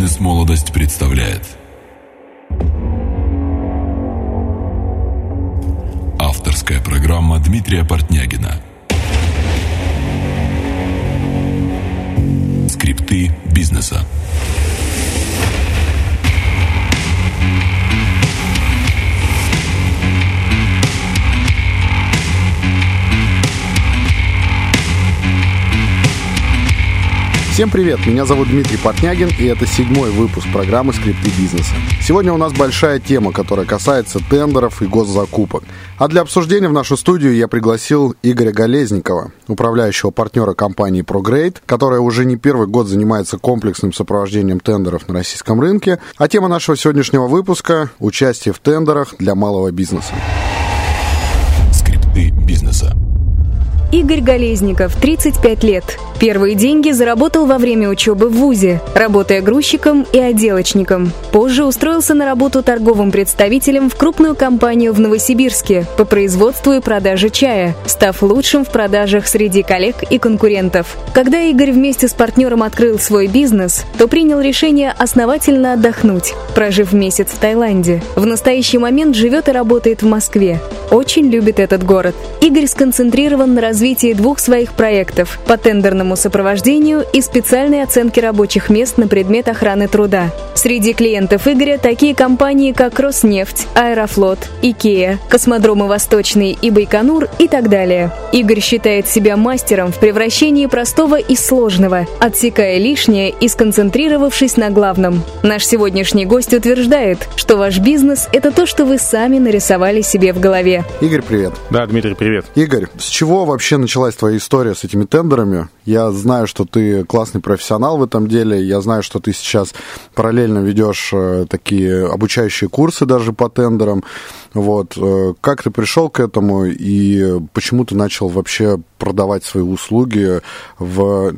Бизнес-молодость представляет. Авторская программа Дмитрия Портнягина. Скрипты бизнеса Всем привет, меня зовут Дмитрий Портнягин, и это седьмой выпуск программы «Скрипты бизнеса». Сегодня у нас большая тема, которая касается тендеров и госзакупок. А для обсуждения в нашу студию я пригласил Игоря Голезникова, управляющего партнера компании ProGrade, которая уже не первый год занимается комплексным сопровождением тендеров на российском рынке. А тема нашего сегодняшнего выпуска – участие в тендерах для малого бизнеса. Скрипты бизнеса Игорь Голезников, 35 лет. Первые деньги заработал во время учебы в ВУЗе, работая грузчиком и отделочником. Позже устроился на работу торговым представителем в крупную компанию в Новосибирске по производству и продаже чая, став лучшим в продажах среди коллег и конкурентов. Когда Игорь вместе с партнером открыл свой бизнес, то принял решение основательно отдохнуть, прожив месяц в Таиланде. В настоящий момент живет и работает в Москве. Очень любит этот город. Игорь сконцентрирован на развитии двух своих проектов по тендерному сопровождению и специальной оценке рабочих мест на предмет охраны труда. Среди клиентов Игоря такие компании, как Роснефть, Аэрофлот, Икеа, Космодромы Восточный и Байконур и так далее. Игорь считает себя мастером в превращении простого и сложного, отсекая лишнее и сконцентрировавшись на главном. Наш сегодняшний гость утверждает, что ваш бизнес – это то, что вы сами нарисовали себе в голове. Игорь, привет. Да, Дмитрий, привет. Игорь, с чего вообще началась твоя история с этими тендерами? Я знаю, что ты классный профессионал в этом деле. Я знаю, что ты сейчас параллельно ведешь э, такие обучающие курсы даже по тендерам. Вот. Э, как ты пришел к этому и почему ты начал вообще продавать свои услуги в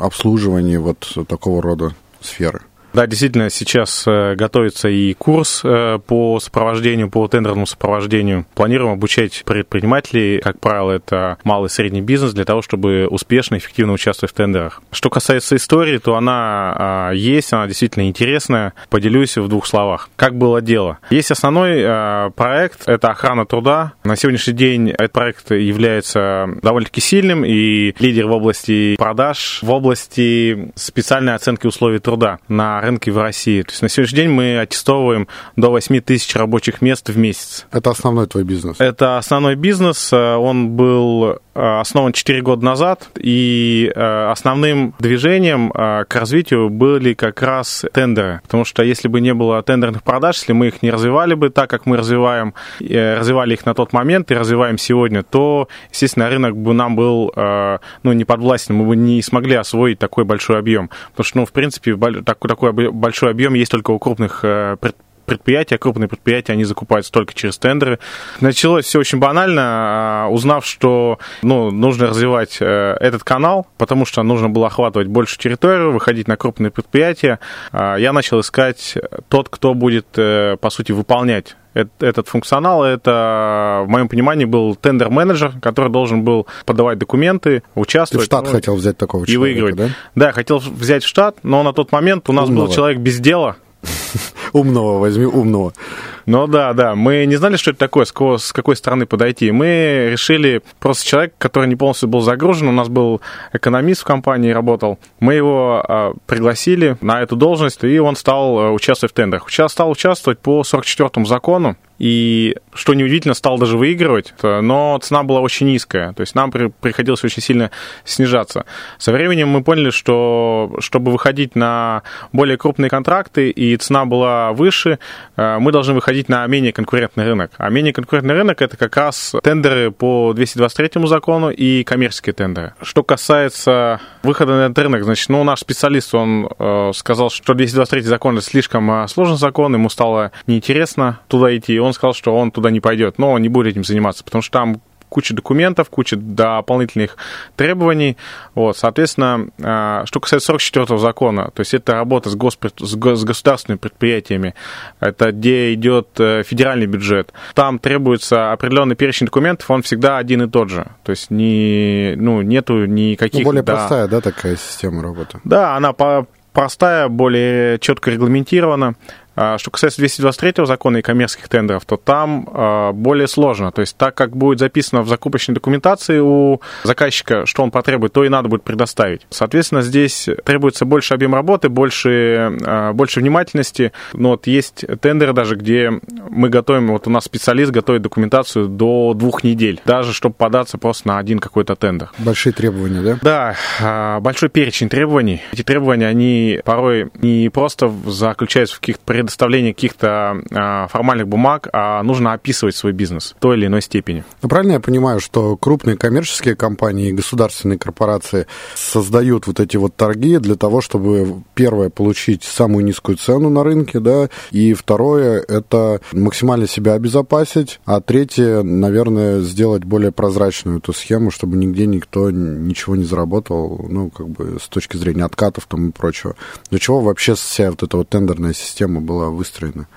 обслуживании вот такого рода сферы? Да, действительно, сейчас э, готовится и курс э, по сопровождению, по тендерному сопровождению. Планируем обучать предпринимателей, как правило, это малый и средний бизнес, для того, чтобы успешно и эффективно участвовать в тендерах. Что касается истории, то она а, есть, она действительно интересная. Поделюсь в двух словах. Как было дело? Есть основной э, проект, это охрана труда. На сегодняшний день этот проект является довольно-таки сильным и лидер в области продаж, в области специальной оценки условий труда на рынке в России. То есть на сегодняшний день мы аттестовываем до 8 тысяч рабочих мест в месяц. Это основной твой бизнес? Это основной бизнес. Он был э, основан 4 года назад, и э, основным движением э, к развитию были как раз тендеры. Потому что если бы не было тендерных продаж, если мы их не развивали бы так, как мы развиваем, развивали их на тот момент и развиваем сегодня, то, естественно, рынок бы нам был ну, не подвластен, мы бы не смогли освоить такой большой объем. Потому что, ну, в принципе, такой, большой объем есть только у крупных э, предприятия, крупные предприятия, они закупаются только через тендеры. Началось все очень банально, а, узнав, что ну, нужно развивать э, этот канал, потому что нужно было охватывать большую территорию, выходить на крупные предприятия, а, я начал искать тот, кто будет, э, по сути, выполнять этот функционал, это, в моем понимании, был тендер-менеджер, который должен был подавать документы, участвовать. Ты в штат ну, хотел взять такого и человека, выигрывать. Да? да, хотел взять в штат, но на тот момент у нас Умного. был человек без дела, Умного возьми, умного. Ну да, да. Мы не знали, что это такое, с какой стороны подойти. Мы решили просто человек, который не полностью был загружен. У нас был экономист в компании, работал. Мы его а, пригласили на эту должность, и он стал а, участвовать в тендерах. Сейчас стал участвовать по 44-му закону и, что неудивительно, стал даже выигрывать, но цена была очень низкая, то есть нам при, приходилось очень сильно снижаться. Со временем мы поняли, что чтобы выходить на более крупные контракты и цена была выше, э, мы должны выходить на менее конкурентный рынок. А менее конкурентный рынок это как раз тендеры по 223 закону и коммерческие тендеры. Что касается выхода на этот рынок, значит, ну, наш специалист, он э, сказал, что 223 закон это слишком э, сложный закон, ему стало неинтересно туда идти, он сказал, что он туда не пойдет, но он не будет этим заниматься, потому что там куча документов, куча дополнительных требований. Вот, соответственно, а, что касается 44-го закона, то есть это работа с, госпред... с государственными предприятиями, это где идет э, федеральный бюджет. Там требуется определенный перечень документов, он всегда один и тот же. То есть не, ну, нету никаких... Ну, более да, простая, да, такая система работы? Да, она по простая, более четко регламентирована. А, что касается 223 закона и коммерческих тендеров, то там а, более сложно. То есть так как будет записано в закупочной документации у заказчика, что он потребует, то и надо будет предоставить. Соответственно, здесь требуется больше объем работы, больше, а, больше внимательности. Но вот есть тендеры даже, где мы готовим, вот у нас специалист готовит документацию до двух недель, даже чтобы податься просто на один какой-то тендер. Большие требования, да? Да, большой перечень требований. Эти требования, они порой не просто заключаются в каких-то предоставления каких-то а, формальных бумаг, а нужно описывать свой бизнес в той или иной степени. Ну, правильно я понимаю, что крупные коммерческие компании и государственные корпорации создают вот эти вот торги для того, чтобы, первое, получить самую низкую цену на рынке, да, и второе, это максимально себя обезопасить, а третье, наверное, сделать более прозрачную эту схему, чтобы нигде никто ничего не заработал, ну, как бы с точки зрения откатов там и прочего. Для чего вообще вся вот эта вот тендерная система была была выстроена?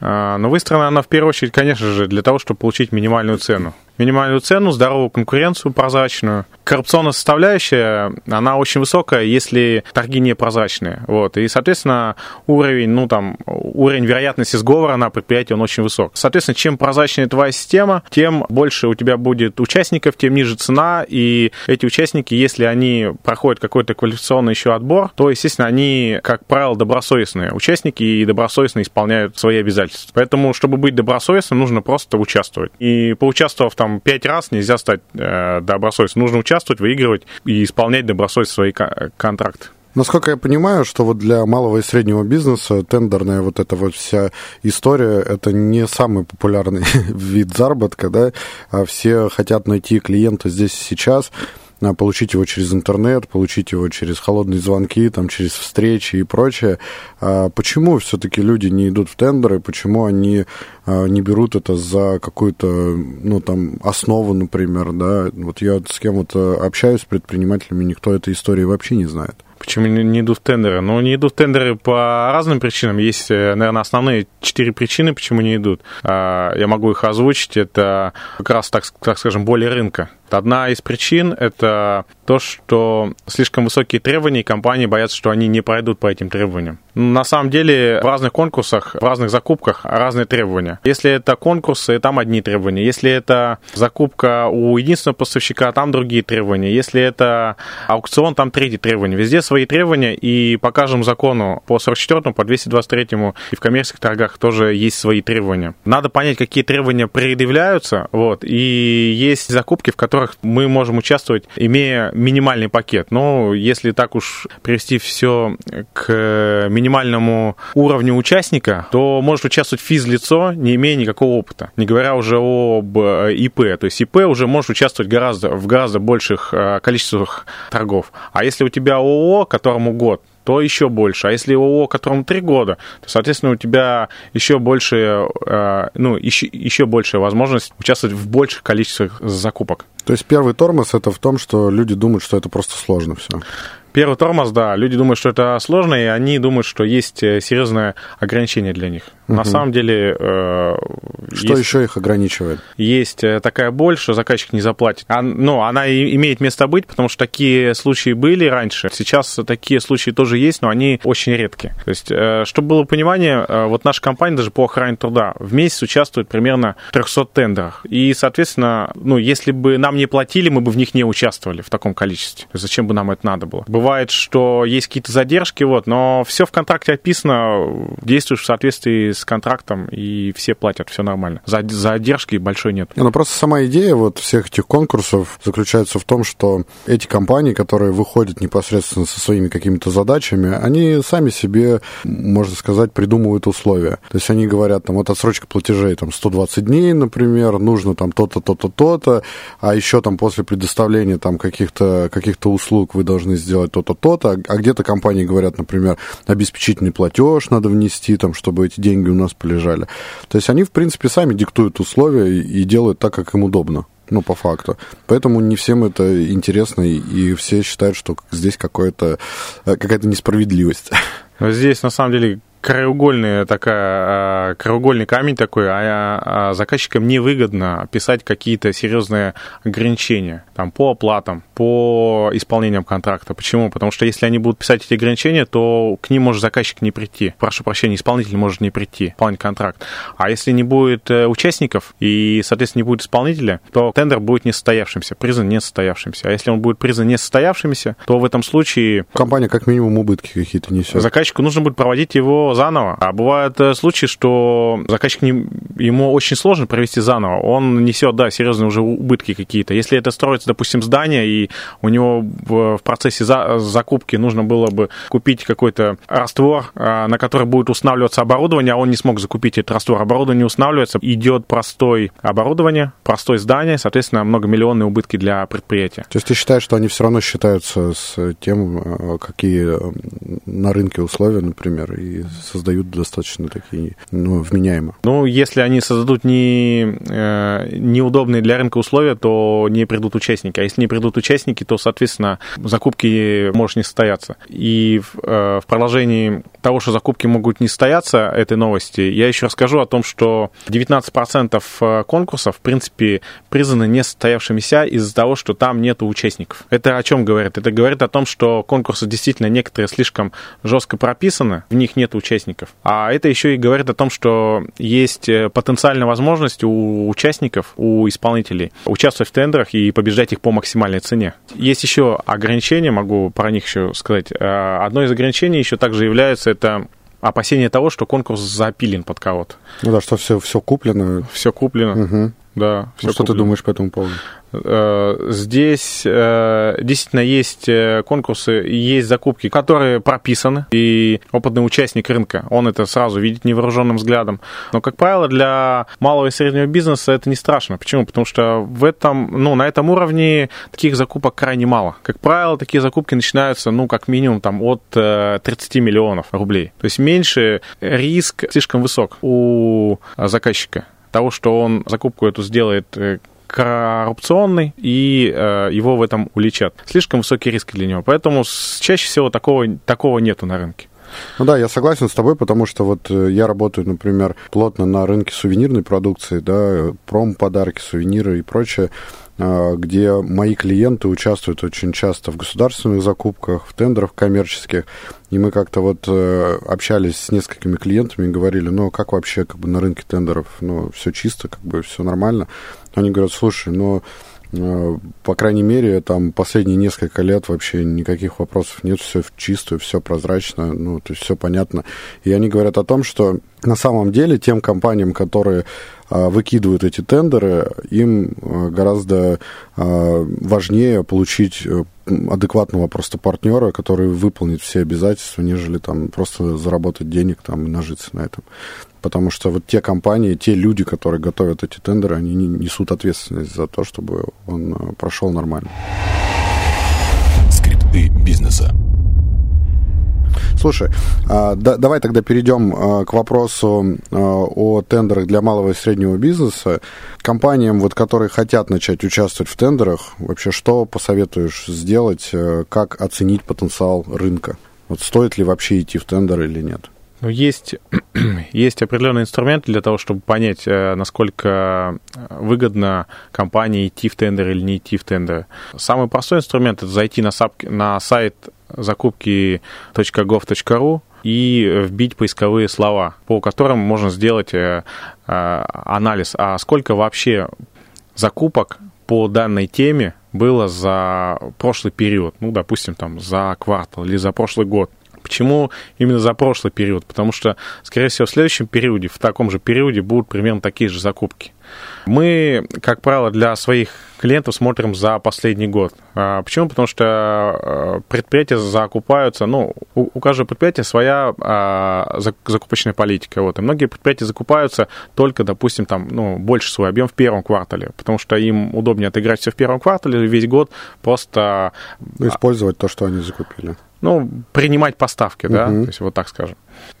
А, Но ну, выстроена она в первую очередь, конечно же, для того, чтобы получить минимальную цену минимальную цену, здоровую конкуренцию прозрачную. Коррупционная составляющая, она очень высокая, если торги непрозрачные. Вот. И, соответственно, уровень, ну, там, уровень вероятности сговора на предприятии, он очень высок. Соответственно, чем прозрачнее твоя система, тем больше у тебя будет участников, тем ниже цена, и эти участники, если они проходят какой-то квалификационный еще отбор, то, естественно, они, как правило, добросовестные участники и добросовестно исполняют свои обязательства. Поэтому, чтобы быть добросовестным, нужно просто участвовать. И поучаствовав там там пять раз нельзя стать э, добросовестным. Нужно участвовать, выигрывать и исполнять добросовестно свои контракты. Насколько я понимаю, что вот для малого и среднего бизнеса тендерная вот эта вот вся история, это не самый популярный вид заработка, да, а все хотят найти клиента здесь и сейчас, получить его через интернет, получить его через холодные звонки, там, через встречи и прочее. А почему все-таки люди не идут в тендеры, почему они а, не берут это за какую-то, ну, там, основу, например, да? Вот я с кем то общаюсь с предпринимателями, никто этой истории вообще не знает. Почему не идут в тендеры? Ну, не идут в тендеры по разным причинам. Есть, э, наверное, основные четыре причины, почему не идут. Я могу их озвучить. Это как раз, так, так скажем, более рынка. Одна из причин – это то, что слишком высокие требования, и компании боятся, что они не пройдут по этим требованиям. На самом деле в разных конкурсах, в разных закупках разные требования. Если это конкурсы, там одни требования. Если это закупка у единственного поставщика, там другие требования. Если это аукцион, там третьи требования. Везде свои требования, и по каждому закону, по 44 по 223 и в коммерческих торгах тоже есть свои требования. Надо понять, какие требования предъявляются, вот, и есть закупки, в которых мы можем участвовать, имея минимальный пакет. Но если так уж привести все к минимальному уровню участника, то может участвовать физлицо, не имея никакого опыта. Не говоря уже об э, ИП. То есть ИП уже может участвовать гораздо, в гораздо больших э, количествах торгов. А если у тебя ООО, которому год, то еще больше. А если ООО, которому три года, то, соответственно, у тебя еще больше, э, ну, еще, еще большая возможность участвовать в больших количествах закупок. То есть первый тормоз это в том, что люди думают, что это просто сложно все. Первый тормоз, да. Люди думают, что это сложно, и они думают, что есть э, серьезное ограничение для них. Угу. На самом деле... Э, что есть, еще их ограничивает? Есть э, такая боль, что заказчик не заплатит. А, ну, она и имеет место быть, потому что такие случаи были раньше. Сейчас такие случаи тоже есть, но они очень редкие. То есть, э, чтобы было понимание, э, вот наша компания даже по охране труда в месяц участвует примерно в 300 тендерах. И, соответственно, ну, если бы нам не платили, мы бы в них не участвовали в таком количестве. Зачем бы нам это надо было? бывает, что есть какие-то задержки, вот, но все в контракте описано, действуешь в соответствии с контрактом, и все платят, все нормально. Задержки большой нет. Ну, просто сама идея вот всех этих конкурсов заключается в том, что эти компании, которые выходят непосредственно со своими какими-то задачами, они сами себе, можно сказать, придумывают условия. То есть они говорят, там, вот отсрочка платежей, там, 120 дней, например, нужно там то-то, то-то, то-то, а еще там после предоставления там каких-то каких услуг вы должны сделать то-то, то-то, а где-то компании говорят, например, обеспечительный платеж надо внести, там, чтобы эти деньги у нас полежали. То есть они, в принципе, сами диктуют условия и делают так, как им удобно. Ну, по факту. Поэтому не всем это интересно, и все считают, что здесь какая-то какая-то несправедливость. Здесь, на самом деле, краеугольная такая, краеугольный камень такой, а, а заказчикам невыгодно писать какие-то серьезные ограничения там, по оплатам, по исполнениям контракта. Почему? Потому что если они будут писать эти ограничения, то к ним может заказчик не прийти. Прошу прощения, исполнитель может не прийти, выполнить контракт. А если не будет э, участников и, соответственно, не будет исполнителя, то тендер будет несостоявшимся, признан несостоявшимся. А если он будет признан несостоявшимся, то в этом случае... Компания как минимум убытки какие-то несет. Заказчику нужно будет проводить его заново. А бывают э, случаи, что заказчик не, ему очень сложно провести заново. Он несет, да, серьезные уже убытки какие-то. Если это строится, допустим, здание, и у него в, процессе за, закупки нужно было бы купить какой-то раствор, а, на который будет устанавливаться оборудование, а он не смог закупить этот раствор. Оборудование не устанавливается, идет простой оборудование, простое здание, соответственно, многомиллионные убытки для предприятия. То есть ты считаешь, что они все равно считаются с тем, э, какие на рынке условия, например, и создают достаточно такие ну, вменяемо? Ну, если они создадут не, э, неудобные для рынка условия, то не придут участники. А если не придут участники, то, соответственно, закупки может не состояться. И в, э, в продолжении того, что закупки могут не состояться, этой новости, я еще расскажу о том, что 19% э, конкурсов, в принципе, признаны несостоявшимися из-за того, что там нет участников. Это о чем говорит? Это говорит о том, что конкурсы действительно некоторые слишком жестко прописаны, в них нет участников. А это еще и говорит о том, что есть э, потенциальная возможность у участников, у исполнителей участвовать в тендерах и побеждать их по максимальной цене. Есть еще ограничения, могу про них еще сказать. Э, одно из ограничений еще также является это опасение того, что конкурс запилен под кого-то. Ну да, что все, все куплено. Все куплено. Угу. Да, все ну, что куплено. ты думаешь по этому поводу? Э, здесь э, действительно есть э, конкурсы, есть закупки, которые прописаны, и опытный участник рынка, он это сразу видит невооруженным взглядом. Но, как правило, для малого и среднего бизнеса это не страшно. Почему? Потому что в этом, ну, на этом уровне таких закупок крайне мало. Как правило, такие закупки начинаются, ну, как минимум, там, от 30 миллионов рублей. То есть меньше риск слишком высок у заказчика того, что он закупку эту сделает коррупционный, и э, его в этом уличат. Слишком высокий риск для него. Поэтому чаще всего такого, такого нету на рынке. Ну да, я согласен с тобой, потому что вот э, я работаю, например, плотно на рынке сувенирной продукции, да, пром-подарки, сувениры и прочее, э, где мои клиенты участвуют очень часто в государственных закупках, в тендерах коммерческих, и мы как-то вот э, общались с несколькими клиентами и говорили, ну, как вообще как бы на рынке тендеров, ну, все чисто, как бы все нормально. Они говорят, слушай, ну, э, по крайней мере, там последние несколько лет вообще никаких вопросов нет, все чисто, все прозрачно, ну, то есть все понятно. И они говорят о том, что на самом деле тем компаниям, которые а, выкидывают эти тендеры, им а, гораздо а, важнее получить э, адекватного просто партнера, который выполнит все обязательства, нежели там просто заработать денег там и нажиться на этом. Потому что вот те компании, те люди, которые готовят эти тендеры, они несут ответственность за то, чтобы он прошел нормально. Скрипты бизнеса. Слушай, а, да, давай тогда перейдем а, к вопросу а, о тендерах для малого и среднего бизнеса. Компаниям, вот, которые хотят начать участвовать в тендерах, вообще что посоветуешь сделать, как оценить потенциал рынка? Вот стоит ли вообще идти в тендер или нет? Ну, есть, есть определенные инструменты для того, чтобы понять, э, насколько выгодно компании идти в тендер или не идти в тендер. Самый простой инструмент – это зайти на, сап, на сайт закупки.gov.ru и вбить поисковые слова, по которым можно сделать э, э, анализ, а сколько вообще закупок по данной теме было за прошлый период, ну, допустим, там, за квартал или за прошлый год. Почему именно за прошлый период? Потому что, скорее всего, в следующем периоде, в таком же периоде будут примерно такие же закупки. Мы, как правило, для своих клиентов смотрим за последний год. А, почему? Потому что а, предприятия закупаются, ну, у, у каждого предприятия своя а, закупочная политика. Вот. И многие предприятия закупаются только, допустим, там, ну, больше свой объем в первом квартале, потому что им удобнее отыграть все в первом квартале, весь год просто... Использовать то, что они закупили ну, принимать поставки, да, uh-huh. то есть вот так скажем.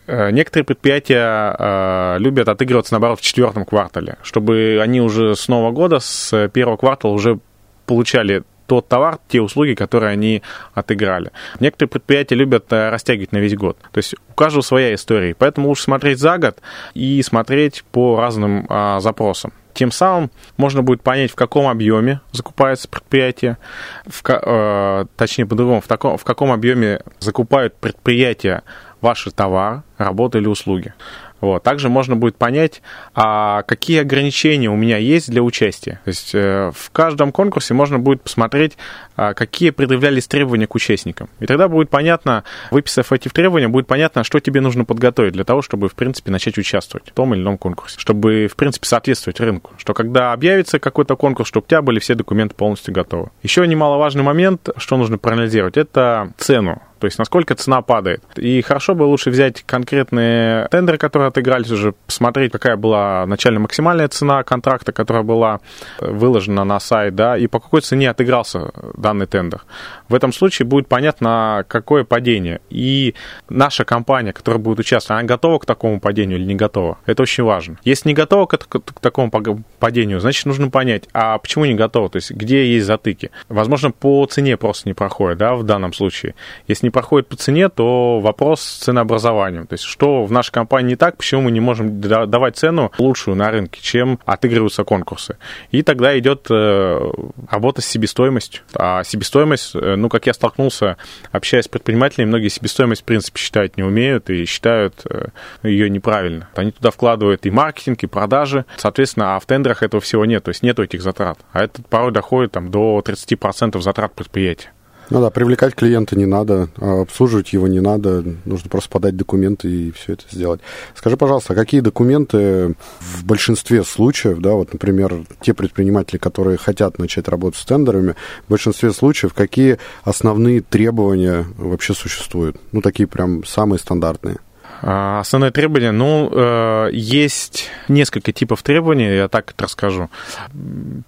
Э, некоторые предприятия э, любят отыгрываться, наоборот, в четвертом квартале, чтобы они уже с Нового года, с первого квартала уже получали тот товар, те услуги, которые они отыграли. Некоторые предприятия любят э, растягивать на весь год. То есть у каждого своя история. Поэтому лучше смотреть за год и смотреть по разным а, запросам. Тем самым можно будет понять, в каком объеме закупается предприятие, в, э, точнее по-другому, в, таком, в каком объеме закупают предприятия ваши товары, работы или услуги. Вот. Также можно будет понять, а какие ограничения у меня есть для участия. То есть э, в каждом конкурсе можно будет посмотреть, какие предъявлялись требования к участникам. И тогда будет понятно, выписав эти требования, будет понятно, что тебе нужно подготовить для того, чтобы, в принципе, начать участвовать в том или ином конкурсе. Чтобы, в принципе, соответствовать рынку. Что когда объявится какой-то конкурс, чтобы у тебя были все документы полностью готовы. Еще немаловажный момент, что нужно проанализировать, это цену то есть насколько цена падает. И хорошо бы лучше взять конкретные тендеры, которые отыгрались уже, посмотреть, какая была начальная максимальная цена контракта, которая была выложена на сайт, да, и по какой цене отыгрался данный тендер. В этом случае будет понятно, какое падение. И наша компания, которая будет участвовать, она готова к такому падению или не готова. Это очень важно. Если не готова к, к такому падению, значит, нужно понять, а почему не готова, то есть где есть затыки. Возможно, по цене просто не проходит, да, в данном случае. Если не проходит по цене, то вопрос с ценообразованием. То есть что в нашей компании не так, почему мы не можем давать цену лучшую на рынке, чем отыгрываются конкурсы. И тогда идет э, работа с себестоимостью. А себестоимость, э, ну, как я столкнулся, общаясь с предпринимателями, многие себестоимость, в принципе, считать не умеют и считают э, ее неправильно. Они туда вкладывают и маркетинг, и продажи. Соответственно, а в тендерах этого всего нет, то есть нету этих затрат. А это порой доходит там, до 30% затрат предприятия. Ну да, привлекать клиента не надо, а обслуживать его не надо, нужно просто подать документы и все это сделать. Скажи, пожалуйста, а какие документы в большинстве случаев, да, вот, например, те предприниматели, которые хотят начать работать с тендерами, в большинстве случаев какие основные требования вообще существуют? Ну, такие прям самые стандартные. А, основные требования, ну, э, есть несколько типов требований, я так это расскажу.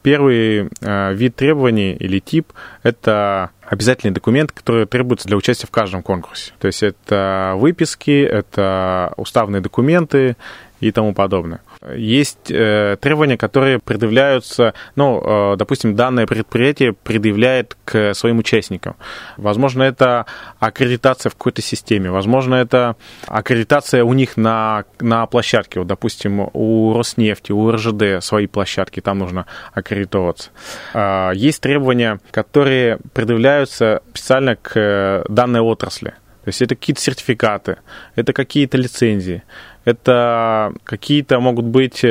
Первый э, вид требований или тип – это обязательный документ, который требуется для участия в каждом конкурсе. То есть это выписки, это уставные документы и тому подобное. Есть э, требования, которые предъявляются, ну, э, допустим, данное предприятие предъявляет к своим участникам. Возможно, это аккредитация в какой-то системе, возможно, это аккредитация у них на, на площадке. Вот, допустим, у Роснефти, у РЖД свои площадки, там нужно аккредитоваться. Э, есть требования, которые предъявляются специально к данной отрасли. То есть это какие-то сертификаты, это какие-то лицензии, это какие-то могут быть э,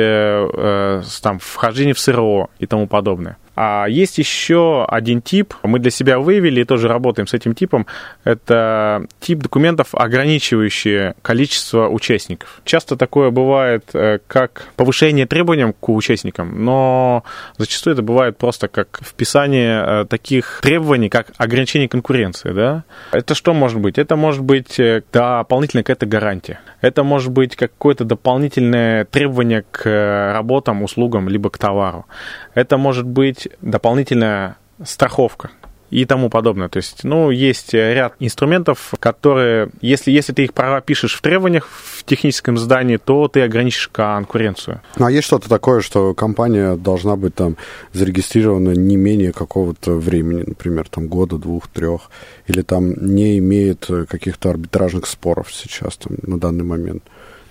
э, там, вхождение в СРО и тому подобное. А есть еще один тип, мы для себя выявили и тоже работаем с этим типом. Это тип документов, ограничивающие количество участников. Часто такое бывает э, как повышение требований к участникам, но зачастую это бывает просто как вписание э, таких требований, как ограничение конкуренции. Да? Это что может быть? Это может быть э, дополнительная какая-то гарантия. Это может быть какое-то дополнительное требование к работам, услугам, либо к товару. Это может быть дополнительная страховка и тому подобное. То есть, ну, есть ряд инструментов, которые, если, если ты их права пишешь в требованиях в техническом здании, то ты ограничишь конкуренцию. Ну, а есть что-то такое, что компания должна быть там зарегистрирована не менее какого-то времени, например, там года, двух, трех, или там не имеет каких-то арбитражных споров сейчас, там, на данный момент?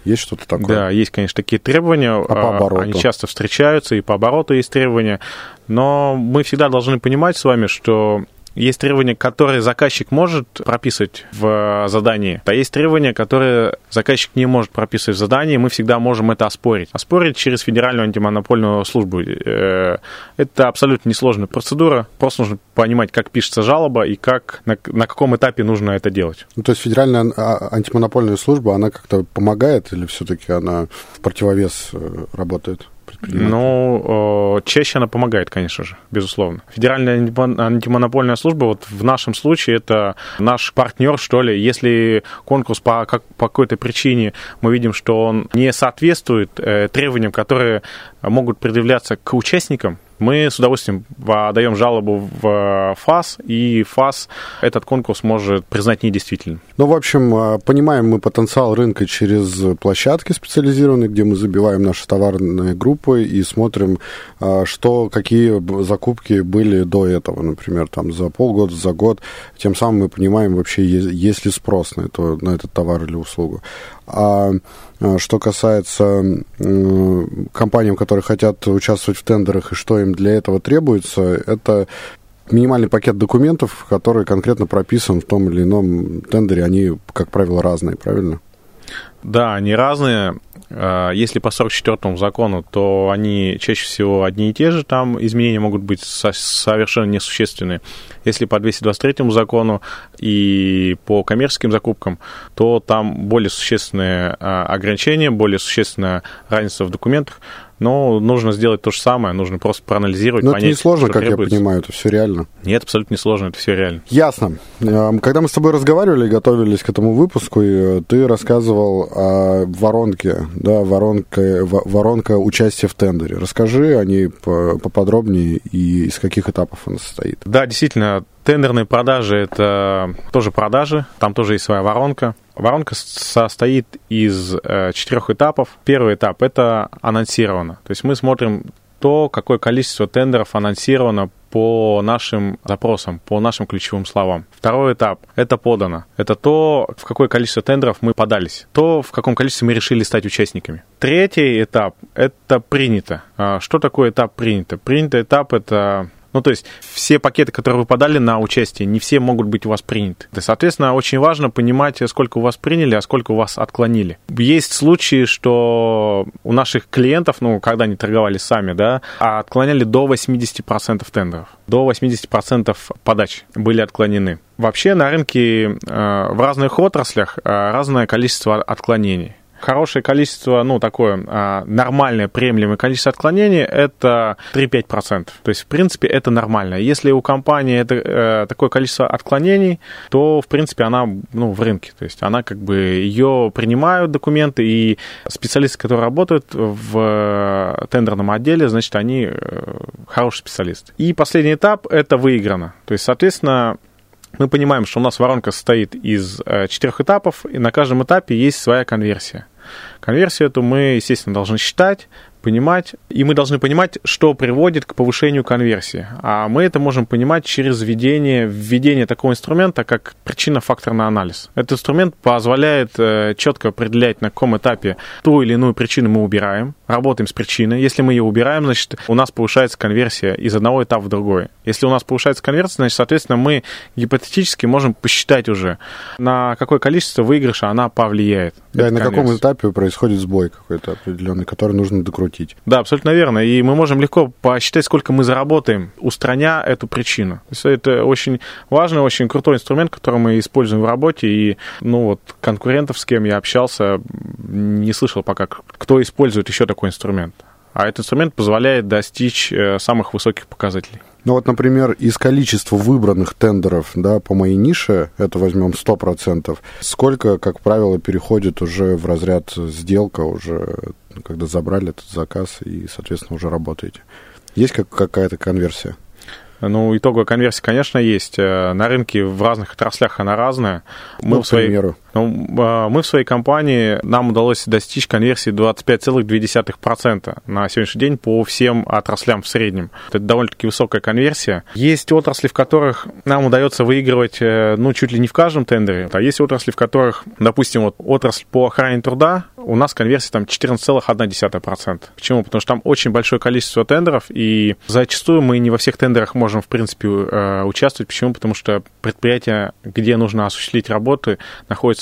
Есть что-то такое? Да, есть, конечно, такие требования. А по обороту? Они часто встречаются, и по обороту есть требования. Но мы всегда должны понимать с вами, что есть требования, которые заказчик может прописывать в задании, а есть требования, которые заказчик не может прописывать в задании, мы всегда можем это оспорить. Оспорить через Федеральную антимонопольную службу. Э, это абсолютно несложная процедура, просто нужно понимать, как пишется жалоба и как, на, на каком этапе нужно это делать. Ну, то есть Федеральная а, антимонопольная служба, она как-то помогает или все-таки она в противовес э, работает? Ну, чаще она помогает, конечно же, безусловно. Федеральная антимонопольная служба, вот в нашем случае, это наш партнер, что ли. Если конкурс по, как, по какой-то причине мы видим, что он не соответствует э, требованиям, которые могут предъявляться к участникам, Мы с удовольствием подаем жалобу в ФАС, и ФАС этот конкурс может признать недействительным. Ну, в общем, а, понимаем мы потенциал рынка через площадки специализированные, где мы забиваем наши товарные группы и смотрим, а, что, какие закупки были до этого, например, там за полгода, за год. Тем самым мы понимаем вообще, есть ли спрос на, это, на этот товар или услугу. А, а что касается компаний, которые хотят участвовать в тендерах и что им для этого требуется, это минимальный пакет документов, который конкретно прописан в том или ином тендере, они, как правило, разные, правильно? Да, они разные. А, если по 44-му закону, то они чаще всего одни и те же, там изменения могут быть совершенно несущественные. Если по 223-му закону и по коммерческим закупкам, то там более существенные а, ограничения, более существенная разница в документах. Но нужно сделать то же самое, нужно просто проанализировать, Но понять, это не сложно, как требуется. я понимаю, это все реально. Нет, абсолютно не сложно, это все реально. Ясно. Эм, когда мы с тобой разговаривали и готовились к этому выпуску, э, ты рассказывал о воронке, да, воронка, воронка участия в тендере. Расскажи о ней поподробнее и из каких этапов она состоит. Да, действительно, Тендерные продажи – это тоже продажи, там тоже есть своя воронка. Воронка состоит из э, четырех этапов. Первый этап – это анонсировано. То есть мы смотрим то, какое количество тендеров анонсировано по нашим запросам, по нашим ключевым словам. Второй этап – это подано. Это то, в какое количество тендеров мы подались, то, в каком количестве мы решили стать участниками. Третий этап – это принято. А что такое этап принято? Принятый этап – это ну, то есть все пакеты, которые вы подали на участие, не все могут быть у вас приняты. Соответственно, очень важно понимать, сколько у вас приняли, а сколько у вас отклонили. Есть случаи, что у наших клиентов, ну, когда они торговали сами, да, отклоняли до 80% тендеров. До 80% подач были отклонены. Вообще на рынке э, в разных отраслях э, разное количество отклонений хорошее количество, ну, такое а, нормальное, приемлемое количество отклонений, это 3-5%. То есть, в принципе, это нормально. Если у компании это э, такое количество отклонений, то, в принципе, она, ну, в рынке. То есть, она как бы, ее принимают документы, и специалисты, которые работают в тендерном отделе, значит, они э, хорошие специалисты. И последний этап – это выиграно. То есть, соответственно, мы понимаем, что у нас воронка состоит из э, четырех этапов, и на каждом этапе есть своя конверсия. Конверсию эту мы, естественно, должны считать, понимать, и мы должны понимать, что приводит к повышению конверсии. А мы это можем понимать через введение, введение такого инструмента, как причинно-факторный анализ. Этот инструмент позволяет э, четко определять, на каком этапе ту или иную причину мы убираем, работаем с причиной. Если мы ее убираем, значит, у нас повышается конверсия из одного этапа в другой. Если у нас повышается конверсия, значит, соответственно, мы гипотетически можем посчитать уже, на какое количество выигрыша она повлияет. Да, и на конверсия. каком этапе происходит сбой какой-то определенный, который нужно докрутить. Да, абсолютно верно. И мы можем легко посчитать, сколько мы заработаем, устраня эту причину. То есть это очень важный, очень крутой инструмент, который мы используем в работе. И, ну вот, конкурентов, с кем я общался, не слышал пока, кто использует еще такой инструмент. А этот инструмент позволяет достичь э, самых высоких показателей. Ну вот, например, из количества выбранных тендеров да, по моей нише, это возьмем 100%, сколько, как правило, переходит уже в разряд сделка, уже когда забрали этот заказ и, соответственно, уже работаете? Есть как, какая-то конверсия? Ну, итоговая конверсия, конечно, есть. Э, на рынке в разных отраслях она разная. Мы ну, в своей, примеру. Ну, а, мы в своей компании, нам удалось достичь конверсии 25,2% на сегодняшний день по всем отраслям в среднем. Это довольно-таки высокая конверсия. Есть отрасли, в которых нам удается выигрывать, э, ну, чуть ли не в каждом тендере. А есть отрасли, в которых, допустим, вот отрасль по охране труда, у нас конверсия там 14,1%. Почему? Потому что там очень большое количество тендеров, и зачастую мы не во всех тендерах можем, в принципе, э, участвовать. Почему? Потому что предприятие, где нужно осуществить работы,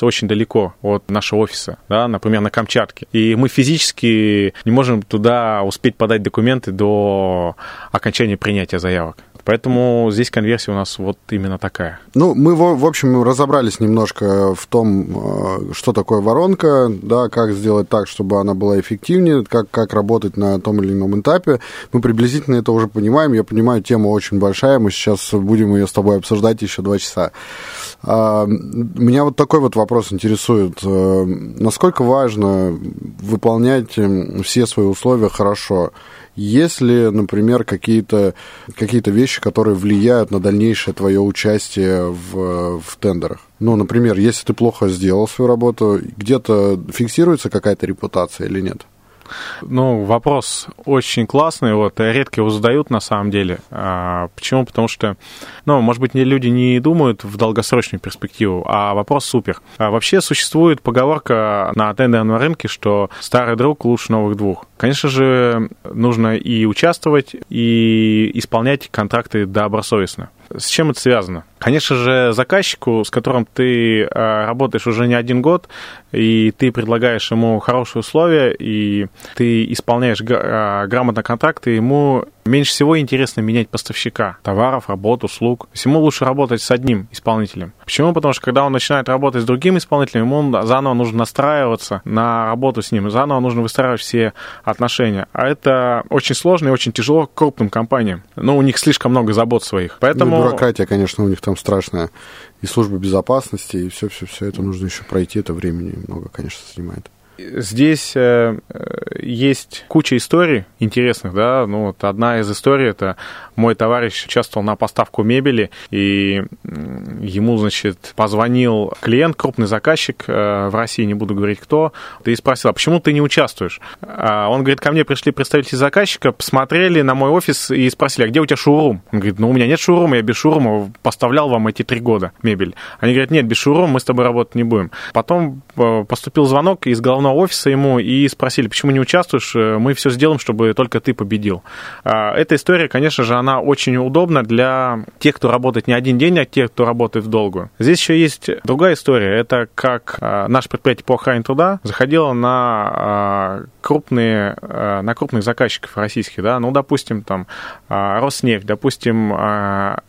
находится очень далеко от нашего офиса, да, например, на Камчатке. И мы физически не можем туда успеть подать документы до окончания принятия заявок. Поэтому здесь конверсия у нас вот именно такая. Ну, мы, в общем, разобрались немножко в том, э, что такое воронка, да, как сделать так, чтобы она была эффективнее, как, как работать на том или ином этапе. Мы приблизительно это уже понимаем. Я понимаю, тема очень большая, мы сейчас будем ее с тобой обсуждать еще два часа. А, меня вот такой вот вопрос интересует. Э, насколько важно выполнять все свои условия хорошо? Есть ли, например, какие-то какие вещи, которые влияют на дальнейшее твое участие в, в тендерах? Ну, например, если ты плохо сделал свою работу, где-то фиксируется какая-то репутация или нет? Ну, вопрос очень классный, вот, редко его задают на самом деле. А, почему? Потому что, ну, может быть, люди не думают в долгосрочную перспективу, а вопрос супер. А вообще существует поговорка на тендерном рынке, что старый друг лучше новых двух. Конечно же, нужно и участвовать, и исполнять контракты добросовестно. С чем это связано? Конечно же, заказчику, с которым ты э, работаешь уже не один год, и ты предлагаешь ему хорошие условия, и ты исполняешь э, грамотно контракты, ему меньше всего интересно менять поставщика товаров, работ, услуг. То есть ему лучше работать с одним исполнителем. Почему? Потому что когда он начинает работать с другим исполнителем, ему заново нужно настраиваться на работу с ним, заново нужно выстраивать все отношения. А это очень сложно и очень тяжело крупным компаниям. Но у них слишком много забот своих. Поэтому... Ну, бюрократия, конечно, у них там страшная. И служба безопасности, и все-все-все это нужно еще пройти. Это времени много, конечно, занимает. Здесь э, есть куча историй интересных, да, ну вот одна из историй это мой товарищ участвовал на поставку мебели, и ему, значит, позвонил клиент, крупный заказчик э, в России, не буду говорить кто, и спросил, а почему ты не участвуешь? А он говорит, ко мне пришли представители заказчика, посмотрели на мой офис и спросили, а где у тебя шоурум? Он говорит, ну у меня нет шоурума, я без шоурума поставлял вам эти три года мебель. Они говорят, нет, без шоурума мы с тобой работать не будем. Потом э, поступил звонок из головного офиса ему и спросили, почему не участвуешь, э, мы все сделаем, чтобы только ты победил. А, эта история, конечно же, она очень удобна для тех, кто работает не один день, а тех, кто работает в долгую. Здесь еще есть другая история. Это как а, наше предприятие по охране труда заходило на а, крупные, на крупных заказчиков российских, да, ну, допустим, там, Роснефть, допустим,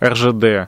РЖД, Э,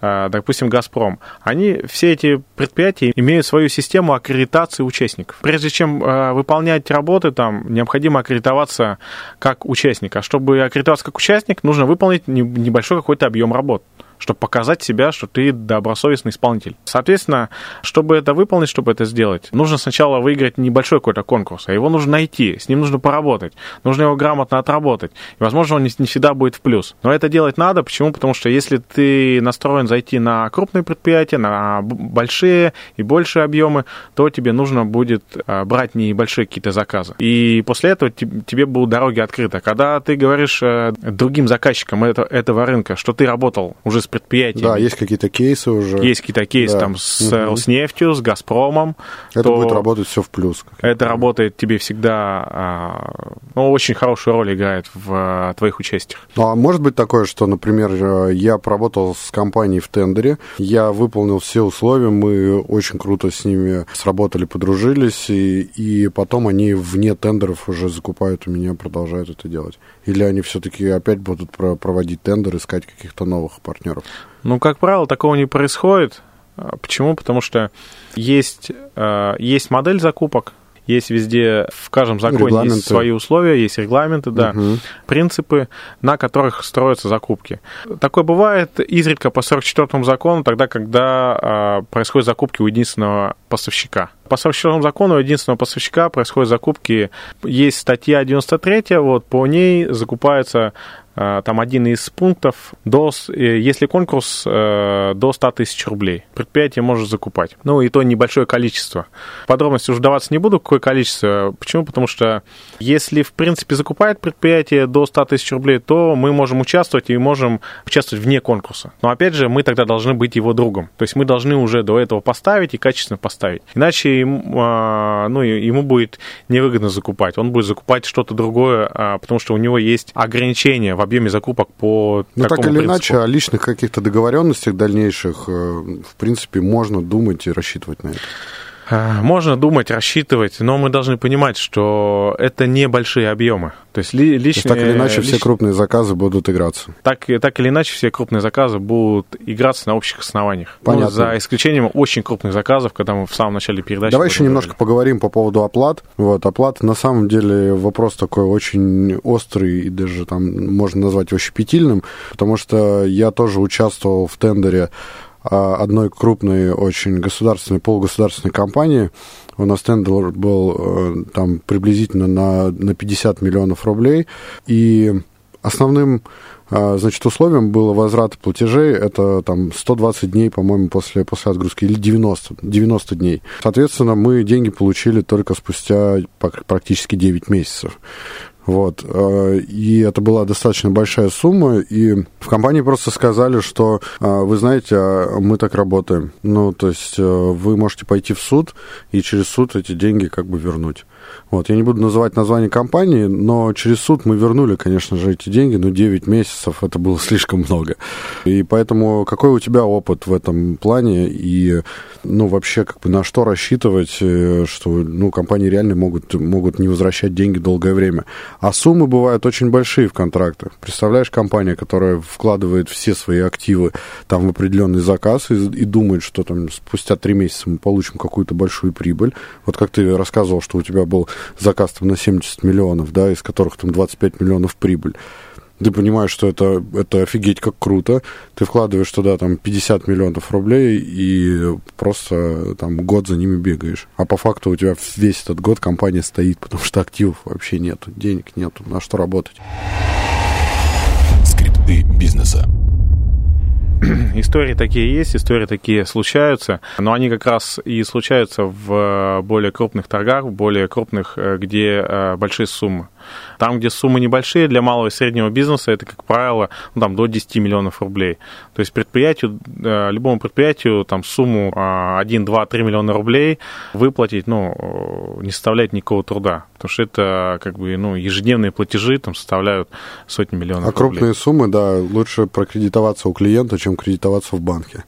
допустим, «Газпром», они, все эти предприятия имеют свою систему аккредитации участников. Прежде чем э, выполнять работы, там необходимо аккредитоваться как участник. А чтобы аккредитоваться как участник, нужно выполнить небольшой какой-то объем работ чтобы показать себя, что ты добросовестный исполнитель. Соответственно, чтобы это выполнить, чтобы это сделать, нужно сначала выиграть небольшой какой-то конкурс, а его нужно найти, с ним нужно поработать, нужно его грамотно отработать. И, возможно, он не, не всегда будет в плюс. Но это делать надо. Почему? Потому что если ты настроен зайти на крупные предприятия, на большие и большие объемы, то тебе нужно будет а, брать небольшие какие-то заказы. И после этого тебе будут дороги открыты. Когда ты говоришь э, другим заказчикам этого рынка, что ты работал уже с предприятиями. Да, есть какие-то кейсы уже. Есть какие-то кейсы да. там с угу. Роснефтью, с Газпромом. Это будет работать все в плюс. Это работает тебе всегда, а, ну, очень хорошую роль играет в а, твоих участиях. Ну, а может быть такое, что, например, э, я поработал с компанией в тендере, я выполнил все условия, мы очень круто с ними сработали, подружились, и, и потом они вне тендеров уже закупают у меня, продолжают это делать. Или они все-таки опять будут проводить тендер, искать каких-то новых партнеров? Ну, как правило, такого не происходит. А, почему? Потому что есть, а, есть модель закупок, есть везде, в каждом законе регламенты. есть свои условия, есть регламенты, да, угу. принципы, на которых строятся закупки. Такое бывает изредка по 44 закону, тогда, когда э, происходят закупки у единственного поставщика. По 44 закону у единственного поставщика происходят закупки. Есть статья 93, вот по ней закупается Э, там один из пунктов, до, э, если конкурс э, до 100 тысяч рублей, предприятие может закупать. Ну, и то небольшое количество. Подробности уже даваться не буду, какое количество. Почему? Потому что если, в принципе, закупает предприятие до 100 тысяч рублей, то мы можем участвовать и можем участвовать вне конкурса. Но, опять же, мы тогда должны быть его другом. То есть мы должны уже до этого поставить и качественно поставить. Иначе ему, ну, ему будет невыгодно закупать. Он будет закупать что-то другое, а, потому что у него есть ограничения в объеме закупок по Ну, так или принципу. иначе, о личных каких-то договоренностях дальнейших, э, в принципе, можно думать и рассчитывать на это. Э, можно думать, рассчитывать, но мы должны понимать, что это небольшие объемы. То есть личные... То есть так или иначе лич... все крупные заказы будут играться. Так, так или иначе все крупные заказы будут играться на общих основаниях. Ну, Понятно. Ну, за исключением очень крупных заказов, когда мы в самом начале передачи... Давай еще немножко поговорим по поводу оплат. Вот, оплата на самом деле вопрос такой очень острый и даже там можно назвать его щепетильным, потому что я тоже участвовал в тендере а, одной крупной очень государственной, полугосударственной компании. У нас тендер был э, там приблизительно на, на 50 миллионов рублей. И основным а, значит, условием было возврат платежей, это там 120 дней, по-моему, после, после отгрузки, или 90, 90 дней. Соответственно, мы деньги получили только спустя практически 9 месяцев. Вот. Э, и это была достаточно большая сумма, и в компании просто сказали, что, э, вы знаете, а мы так работаем. Ну, то есть э, вы можете пойти в суд и через суд эти деньги как бы вернуть. Вот, я не буду называть название компании, но через суд мы вернули, конечно же, эти деньги, но 9 месяцев это было слишком много. И поэтому какой у тебя опыт в этом плане и, ну, вообще, как бы на что рассчитывать, что, ну, компании реально могут, могут не возвращать деньги долгое время. А суммы бывают очень большие в контрактах. Представляешь, компания, которая вкладывает все свои активы там в определенный заказ и, и думает, что там спустя 3 месяца мы получим какую-то большую прибыль. Вот как ты рассказывал, что у тебя был заказ там на 70 миллионов, да, из которых там 25 миллионов прибыль. Ты понимаешь, что это, это офигеть как круто. Ты вкладываешь туда там 50 миллионов рублей и просто там год за ними бегаешь. А по факту у тебя весь этот год компания стоит, потому что активов вообще нету, денег нету, на что работать. Скрипты бизнеса. истории такие есть, истории такие случаются, но они как раз и случаются в более крупных торгах, в более крупных, э, где э, большие суммы. Там, где суммы небольшие, для малого и среднего бизнеса, это, как правило, ну, там, до 10 миллионов рублей. То есть предприятию, э, любому предприятию там, сумму 1, 2, 3 миллиона рублей выплатить ну, не составляет никакого труда. Потому что это как бы ну, ежедневные платежи там, составляют сотни миллионов а рублей. А крупные суммы, да, лучше прокредитоваться у клиента, чем кредитоваться в банке.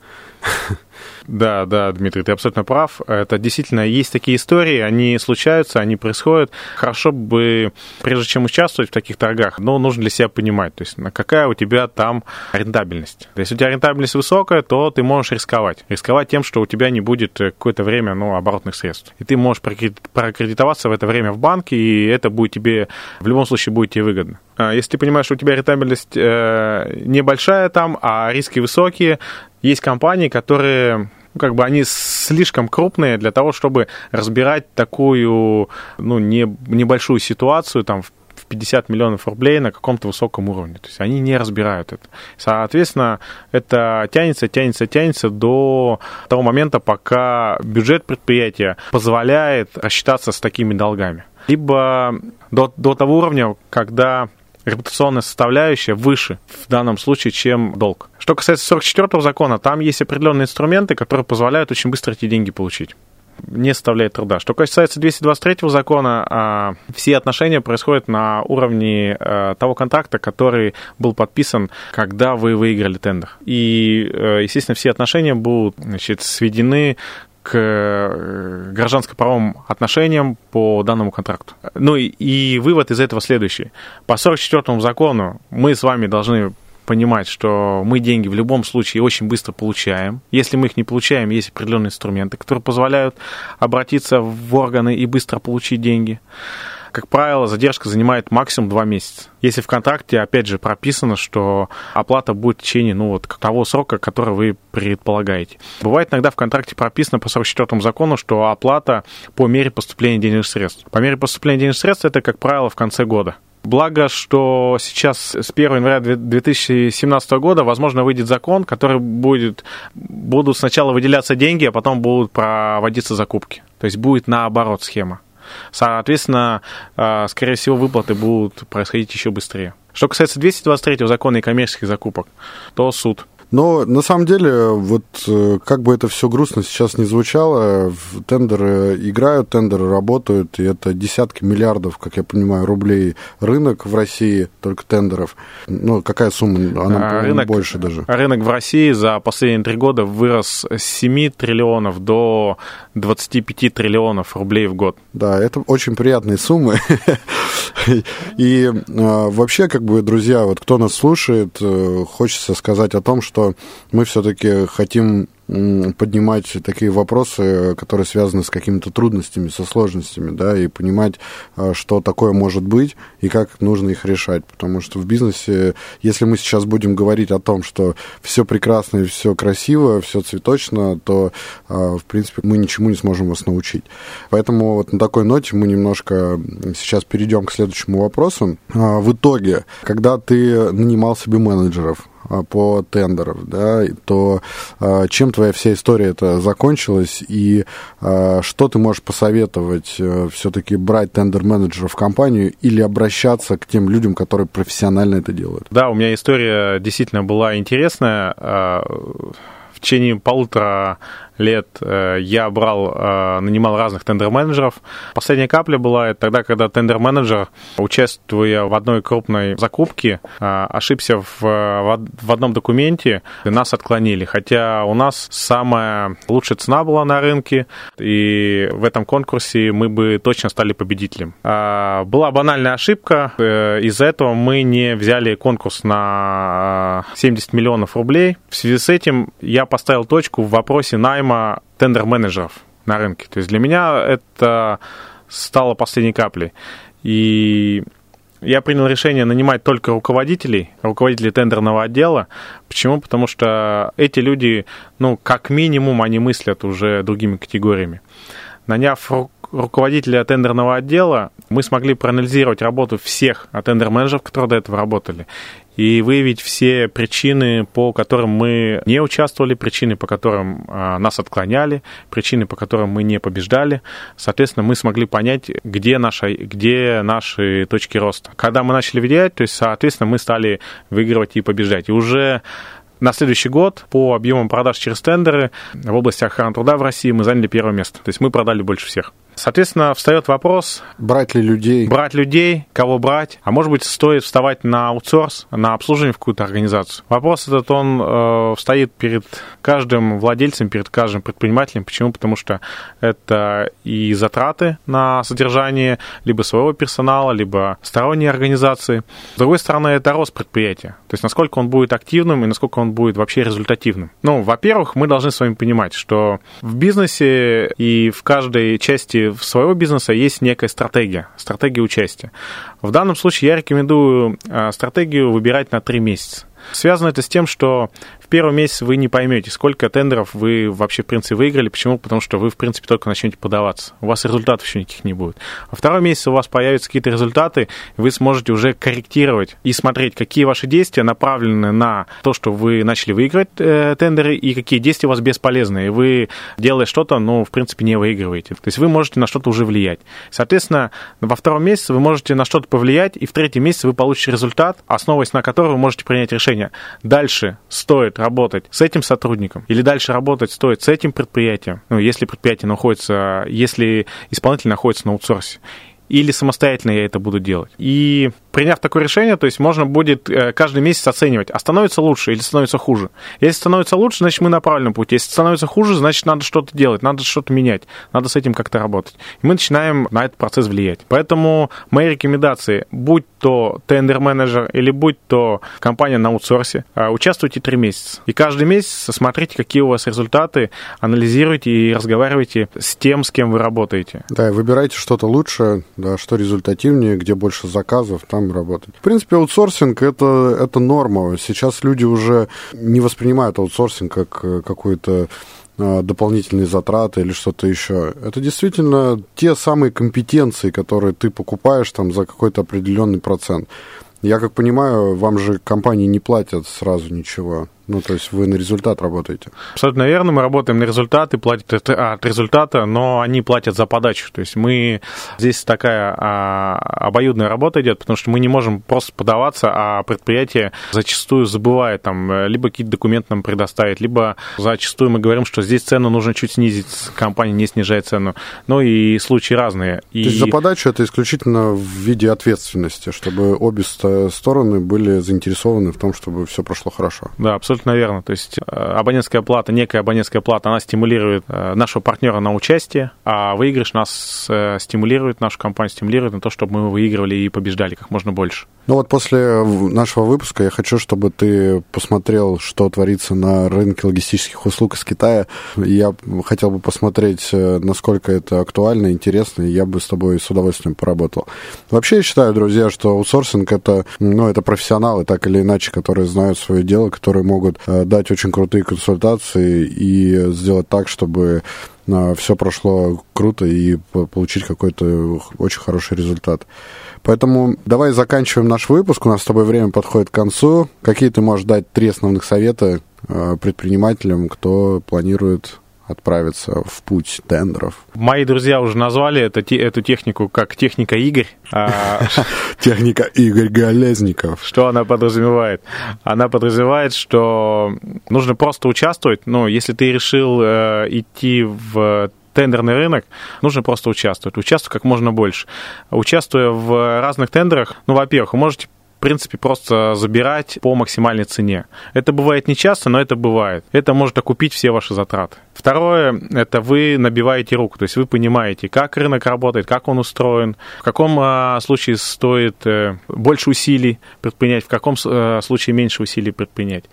Да, да, Дмитрий, ты абсолютно прав. Это действительно есть такие истории, они случаются, они происходят. Хорошо бы, прежде чем участвовать в таких торгах, но нужно для себя понимать, то есть какая у тебя там рентабельность. Если у тебя рентабельность высокая, то ты можешь рисковать. Рисковать тем, что у тебя не будет какое-то время ну, оборотных средств. И ты можешь прокредитоваться в это время в банке, и это будет тебе, в любом случае, будет тебе выгодно. А если ты понимаешь, что у тебя рентабельность э, небольшая там, а риски высокие, есть компании, которые ну, как бы они слишком крупные для того, чтобы разбирать такую, ну, не, небольшую ситуацию там в 50 миллионов рублей на каком-то высоком уровне. То есть они не разбирают это. Соответственно, это тянется, тянется, тянется до того момента, пока бюджет предприятия позволяет рассчитаться с такими долгами. Либо до, до того уровня, когда репутационная составляющая выше в данном случае, чем долг. Что касается 44-го закона, там есть определенные инструменты, которые позволяют очень быстро эти деньги получить не составляет труда. Что касается 223 закона, а, все отношения происходят на уровне а, того контракта, который был подписан, когда вы выиграли тендер. И, э, естественно, все отношения будут значит, сведены к э, гражданско-правовым отношениям по данному контракту. Ну и, и вывод из этого следующий. По 44 закону мы с вами должны понимать, что мы деньги в любом случае очень быстро получаем. Если мы их не получаем, есть определенные инструменты, которые позволяют обратиться в органы и быстро получить деньги. Как правило, задержка занимает максимум 2 месяца. Если в контракте, опять же, прописано, что оплата будет в течение ну, вот, того срока, который вы предполагаете. Бывает иногда в контракте прописано по 44 закону, что оплата по мере поступления денежных средств. По мере поступления денежных средств это, как правило, в конце года. Благо, что сейчас с 1 января 2017 года, возможно, выйдет закон, который будет, будут сначала выделяться деньги, а потом будут проводиться закупки. То есть будет наоборот схема. Соответственно, а, скорее всего, выплаты будут происходить еще быстрее. Что касается 223 закона и коммерческих закупок, то суд. Но на самом деле, вот э, как бы это все грустно сейчас не звучало, тендеры играют, тендеры работают, и это десятки миллиардов, как я понимаю, рублей рынок в России, только тендеров. Ну, какая сумма? Она, а, рынок, больше даже. Рынок в России за последние три года вырос с 7 триллионов до 25 триллионов рублей в год. Да, это очень приятные суммы. И а, вообще, как бы, друзья, вот кто нас слушает, э, хочется сказать о том, что мы все-таки хотим поднимать такие вопросы, которые связаны с какими-то трудностями, со сложностями, да, и понимать, а, что такое может быть и как нужно их решать. Потому что в бизнесе, если мы сейчас будем говорить о том, что все прекрасно и все красиво, все цветочно, то, а, в принципе, мы ничему не сможем вас научить. Поэтому вот на такой ноте мы немножко сейчас перейдем к следующему вопросу. А, в итоге, когда ты нанимал себе менеджеров, по тендерам, да, то а, чем твоя вся история это закончилась и а, что ты можешь посоветовать э, все-таки брать тендер-менеджера в компанию или обращаться к тем людям, которые профессионально это делают? Да, у меня история действительно была интересная. В течение полутора лет э, я брал, э, нанимал разных тендер-менеджеров. Последняя капля была тогда, когда тендер-менеджер, участвуя в одной крупной закупке, э, ошибся в, в одном документе, и нас отклонили. Хотя у нас самая лучшая цена была на рынке, и в этом конкурсе мы бы точно стали победителем. Была банальная ошибка, из-за этого мы не взяли конкурс на 70 миллионов рублей. В связи с этим я поставил точку в вопросе найма найма тендер-менеджеров на рынке. То есть для меня это стало последней каплей. И я принял решение нанимать только руководителей, руководителей тендерного отдела. Почему? Потому что эти люди, ну, как минимум, они мыслят уже другими категориями. Наняв руководителя тендерного отдела, мы смогли проанализировать работу всех тендер-менеджеров, которые до этого работали, и выявить все причины, по которым мы не участвовали, причины, по которым а, нас отклоняли, причины, по которым мы не побеждали. Соответственно, мы смогли понять, где, наша, где наши точки роста. Когда мы начали влиять, то есть, соответственно, мы стали выигрывать и побеждать. И уже на следующий год по объемам продаж через тендеры в области охраны труда в России мы заняли первое место. То есть мы продали больше всех. Соответственно, встает вопрос... Брать ли людей? Брать людей, кого брать. А может быть, стоит вставать на аутсорс, на обслуживание в какую-то организацию. Вопрос этот, он э, стоит перед каждым владельцем, перед каждым предпринимателем. Почему? Потому что это и затраты на содержание либо своего персонала, либо сторонней организации. С другой стороны, это рост предприятия. То есть, насколько он будет активным и насколько он будет вообще результативным. Ну, во-первых, мы должны с вами понимать, что в бизнесе и в каждой части своего бизнеса есть некая стратегия, стратегия участия. В данном случае я рекомендую а, стратегию выбирать на три месяца. Связано это с тем, что первый месяц вы не поймете, сколько тендеров вы вообще, в принципе, выиграли. Почему? Потому что вы, в принципе, только начнете подаваться. У вас результатов еще никаких не будет. Во второй месяц у вас появятся какие-то результаты, вы сможете уже корректировать и смотреть, какие ваши действия направлены на то, что вы начали выигрывать э, тендеры, и какие действия у вас бесполезные. Вы, делая что-то, ну, в принципе, не выигрываете. То есть вы можете на что-то уже влиять. Соответственно, во втором месяце вы можете на что-то повлиять, и в третьем месяце вы получите результат, основываясь на котором вы можете принять решение. Дальше стоит работать с этим сотрудником, или дальше работать стоит с этим предприятием, ну, если предприятие находится, если исполнитель находится на аутсорсе, или самостоятельно я это буду делать. И приняв такое решение, то есть можно будет э, каждый месяц оценивать, а становится лучше или становится хуже. Если становится лучше, значит, мы на правильном пути. Если становится хуже, значит, надо что-то делать, надо что-то менять, надо с этим как-то работать. И мы начинаем на этот процесс влиять. Поэтому мои рекомендации, будь то тендер-менеджер или будь то компания на аутсорсе, э, участвуйте три месяца. И каждый месяц смотрите, какие у вас результаты, анализируйте и разговаривайте с тем, с кем вы работаете. Да, выбирайте что-то лучше, да, что результативнее, где больше заказов, там там работать. В принципе, аутсорсинг это, это норма. Сейчас люди уже не воспринимают аутсорсинг как э, какую-то э, дополнительные затраты или что-то еще. Это действительно те самые компетенции, которые ты покупаешь там за какой-то определенный процент. Я как понимаю, вам же компании не платят сразу ничего. Ну, то есть вы на результат работаете? Абсолютно верно. Мы работаем на результаты, платят от результата, но они платят за подачу. То есть мы... Здесь такая а, обоюдная работа идет, потому что мы не можем просто подаваться, а предприятие зачастую забывает там либо какие-то документы нам предоставить, либо зачастую мы говорим, что здесь цену нужно чуть снизить, компания не снижает цену. Ну и случаи разные. И... То есть за подачу это исключительно в виде ответственности, чтобы обе стороны были заинтересованы в том, чтобы все прошло хорошо. Да, абсолютно абсолютно верно. То есть э, абонентская плата, некая абонентская плата, она стимулирует э, нашего партнера на участие, а выигрыш нас э, стимулирует, нашу компанию стимулирует на то, чтобы мы выигрывали и побеждали как можно больше. Ну вот после нашего выпуска я хочу, чтобы ты посмотрел, что творится на рынке логистических услуг из Китая. Я хотел бы посмотреть, насколько это актуально, интересно, и я бы с тобой с удовольствием поработал. Вообще я считаю, друзья, что аутсорсинг это, ну, это профессионалы, так или иначе, которые знают свое дело, которые могут э, дать очень крутые консультации и сделать так, чтобы э, все прошло круто и получить какой-то очень хороший результат. Поэтому давай заканчиваем наш выпуск. У нас с тобой время подходит к концу. Какие ты можешь дать три основных совета э, предпринимателям, кто планирует отправиться в путь тендеров. Мои друзья уже назвали это, эту технику как техника Игорь. А, техника Игорь Голезников. Что она подразумевает? Она подразумевает, что нужно просто участвовать. Ну, если ты решил э, идти в тендерный рынок, нужно просто участвовать. Участвовать как можно больше. Участвуя в разных тендерах, ну, во-первых, вы можете принципе, просто забирать по максимальной цене. Это бывает не часто, но это бывает. Это может окупить все ваши затраты. Второе, это вы набиваете руку, то есть вы понимаете, как рынок работает, как он устроен, в каком а, случае стоит э, больше усилий предпринять, в каком э, случае меньше усилий предпринять.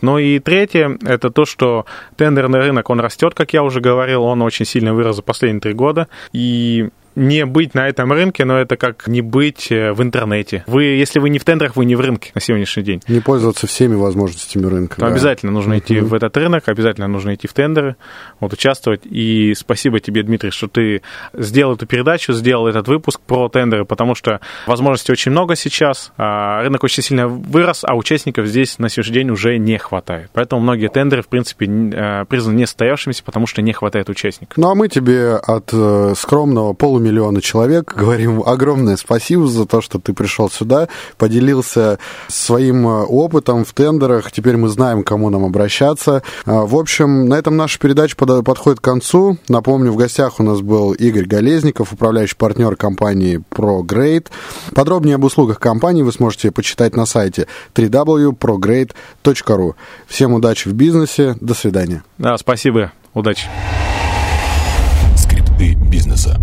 Ну и третье, это то, что тендерный рынок, он растет, как я уже говорил, он очень сильно вырос за последние три года, и не быть на этом рынке, но это как не быть э, в интернете. Вы, если вы не в тендерах, вы не в рынке на сегодняшний день. Не пользоваться всеми возможностями рынка. да. Обязательно нужно идти uh-huh. в этот рынок, обязательно нужно идти в тендеры, вот участвовать. И спасибо тебе, Дмитрий, что ты сделал эту передачу, сделал этот выпуск про тендеры, потому что возможностей очень много сейчас, а рынок очень сильно вырос, а участников здесь на сегодняшний день уже не хватает. Поэтому многие тендеры, в принципе, э, признаны несостоявшимися, потому что не хватает участников. Ну а мы тебе от э, скромного полумиллиона миллиона человек. Говорим огромное спасибо за то, что ты пришел сюда, поделился своим э, опытом в тендерах. Теперь мы знаем, к кому нам обращаться. А, в общем, на этом наша передача подходит к концу. Напомню, в гостях у нас был Игорь Голезников, управляющий партнер компании ProGrade. Подробнее об услугах компании вы сможете почитать на сайте www.prograde.ru. Всем удачи в бизнесе. До свидания. Да, спасибо. Удачи. Скрипты бизнеса.